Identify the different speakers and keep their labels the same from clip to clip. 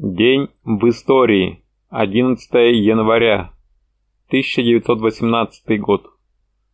Speaker 1: День в истории. 11 января. 1918 год.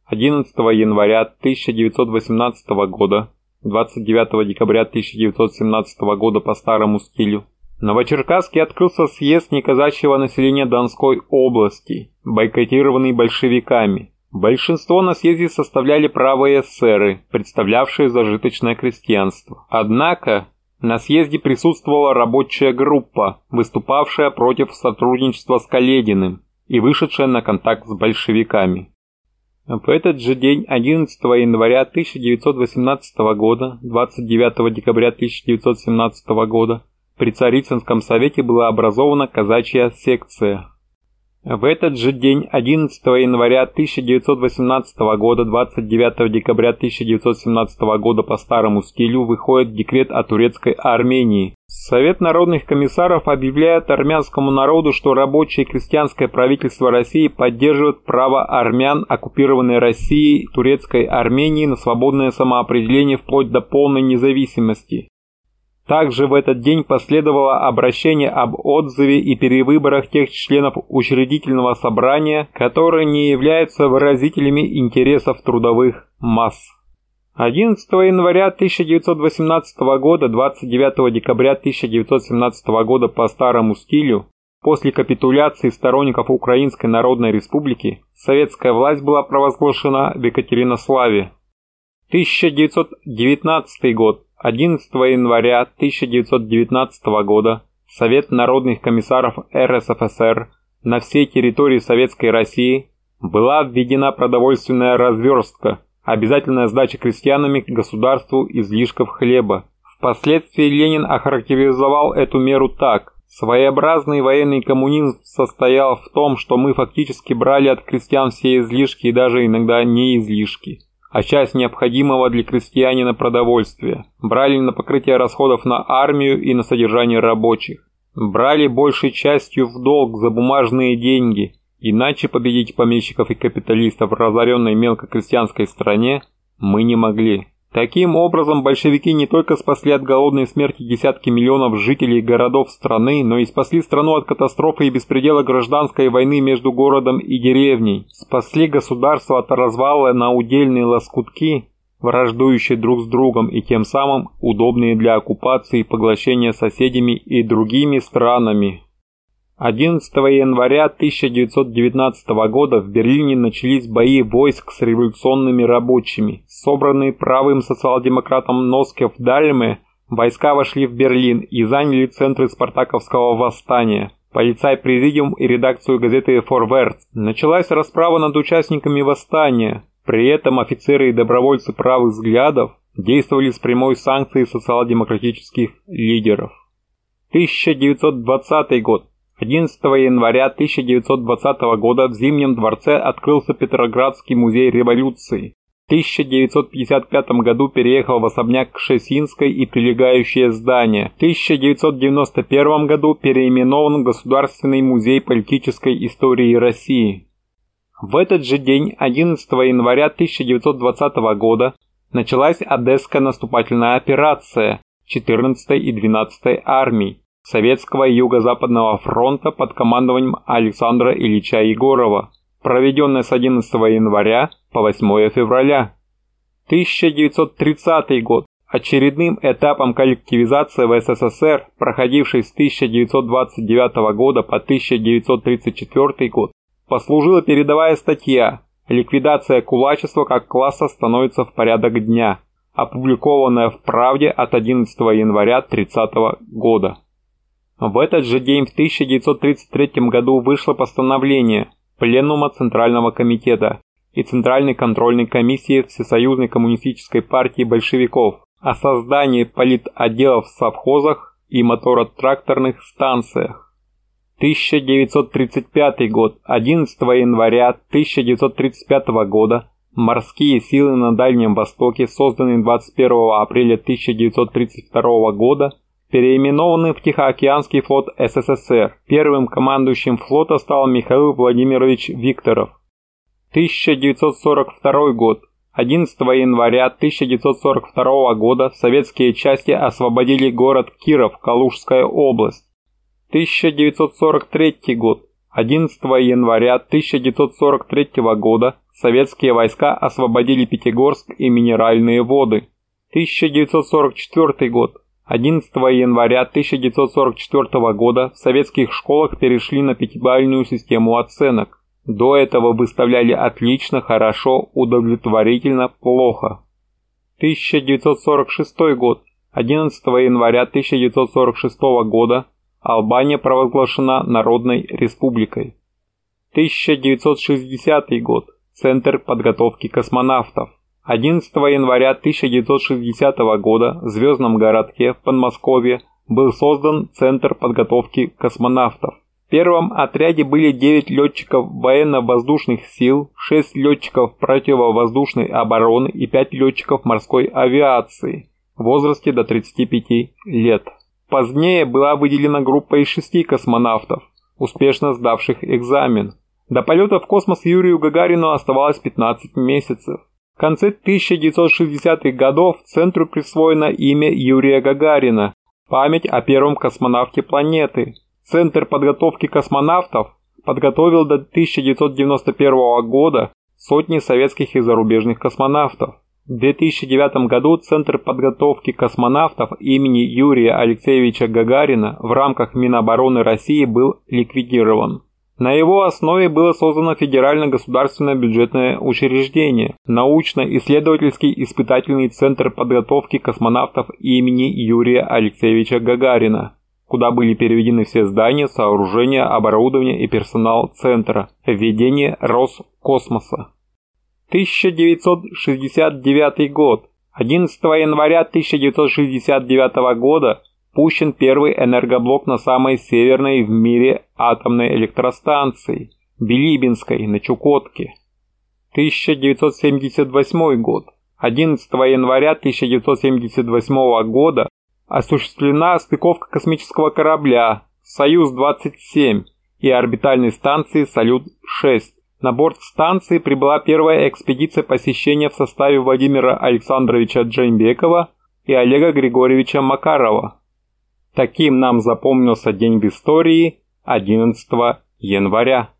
Speaker 1: 11 января 1918 года, 29 декабря 1917 года по старому стилю, в Новочеркасске открылся съезд неказачьего населения Донской области, бойкотированный большевиками. Большинство на съезде составляли правые эсеры, представлявшие зажиточное крестьянство. Однако на съезде присутствовала рабочая группа, выступавшая против сотрудничества с Калединым и вышедшая на контакт с большевиками. В этот же день, 11 января 1918 года, 29 декабря 1917 года, при Царицынском совете была образована казачья секция, в этот же день, 11 января 1918 года, 29 декабря 1917 года по старому стилю выходит декрет о турецкой Армении. Совет народных комиссаров объявляет армянскому народу, что рабочее и крестьянское правительство России поддерживает право армян, оккупированной Россией, турецкой Армении на свободное самоопределение вплоть до полной независимости. Также в этот день последовало обращение об отзыве и перевыборах тех членов учредительного собрания, которые не являются выразителями интересов трудовых масс. 11 января 1918 года, 29 декабря 1917 года по старому стилю, после капитуляции сторонников Украинской Народной Республики, советская власть была провозглашена в Екатеринославе. 1919 год. 11 января 1919 года Совет народных комиссаров РСФСР на всей территории Советской России была введена продовольственная разверстка, обязательная сдача крестьянами государству излишков хлеба. Впоследствии Ленин охарактеризовал эту меру так. Своеобразный военный коммунизм состоял в том, что мы фактически брали от крестьян все излишки и даже иногда не излишки а часть необходимого для крестьянина продовольствия. Брали на покрытие расходов на армию и на содержание рабочих. Брали большей частью в долг за бумажные деньги, иначе победить помещиков и капиталистов в разоренной мелкокрестьянской стране мы не могли. Таким образом, большевики не только спасли от голодной смерти десятки миллионов жителей городов страны, но и спасли страну от катастрофы и беспредела гражданской войны между городом и деревней, спасли государство от развала на удельные лоскутки, враждующие друг с другом и тем самым удобные для оккупации и поглощения соседями и другими странами. 11 января 1919 года в Берлине начались бои войск с революционными рабочими. Собранные правым социал-демократом Носкев Дальме, войска вошли в Берлин и заняли центры спартаковского восстания. Полицай президиум и редакцию газеты «Форверт». Началась расправа над участниками восстания. При этом офицеры и добровольцы правых взглядов действовали с прямой санкцией социал-демократических лидеров. 1920 год. 11 января 1920 года в Зимнем дворце открылся Петроградский музей революции. В 1955 году переехал в особняк Кшесинской и прилегающее здание. В 1991 году переименован в Государственный музей политической истории России. В этот же день, 11 января 1920 года, началась Одесская наступательная операция 14 и 12 армий. Советского Юго-Западного фронта под командованием Александра Ильича Егорова, проведенная с 11 января по 8 февраля. 1930 год. Очередным этапом коллективизации в СССР, проходившей с 1929 года по 1934 год, послужила передовая статья «Ликвидация кулачества как класса становится в порядок дня», опубликованная в «Правде» от 11 января 30 года. В этот же день в 1933 году вышло постановление Пленума Центрального комитета и Центральной контрольной комиссии Всесоюзной коммунистической партии большевиков о создании политотделов в совхозах и моторотракторных станциях. 1935 год, 11 января 1935 года Морские силы на Дальнем Востоке, созданные 21 апреля 1932 года, переименованный в Тихоокеанский флот СССР. Первым командующим флота стал Михаил Владимирович Викторов. 1942 год. 11 января 1942 года советские части освободили город Киров, Калужская область. 1943 год. 11 января 1943 года советские войска освободили Пятигорск и Минеральные воды. 1944 год. 11 января 1944 года в советских школах перешли на пятибалльную систему оценок. До этого выставляли отлично, хорошо, удовлетворительно, плохо. 1946 год. 11 января 1946 года Албания провозглашена Народной Республикой. 1960 год. Центр подготовки космонавтов. 11 января 1960 года в Звездном городке в Подмосковье был создан Центр подготовки космонавтов. В первом отряде были 9 летчиков военно-воздушных сил, 6 летчиков противовоздушной обороны и 5 летчиков морской авиации в возрасте до 35 лет. Позднее была выделена группа из 6 космонавтов, успешно сдавших экзамен. До полета в космос Юрию Гагарину оставалось 15 месяцев. В конце 1960-х годов центру присвоено имя Юрия Гагарина, память о первом космонавте планеты. Центр подготовки космонавтов подготовил до 1991 года сотни советских и зарубежных космонавтов. В 2009 году Центр подготовки космонавтов имени Юрия Алексеевича Гагарина в рамках Минобороны России был ликвидирован. На его основе было создано Федеральное государственное бюджетное учреждение, научно-исследовательский испытательный центр подготовки космонавтов имени Юрия Алексеевича Гагарина, куда были переведены все здания, сооружения, оборудование и персонал центра, введение Роскосмоса. 1969 год. 11 января 1969 года пущен первый энергоблок на самой северной в мире атомной электростанции – Билибинской на Чукотке. 1978 год. 11 января 1978 года осуществлена стыковка космического корабля «Союз-27» и орбитальной станции «Салют-6». На борт станции прибыла первая экспедиция посещения в составе Владимира Александровича Джеймбекова и Олега Григорьевича Макарова. Таким нам запомнился день в истории 11 января.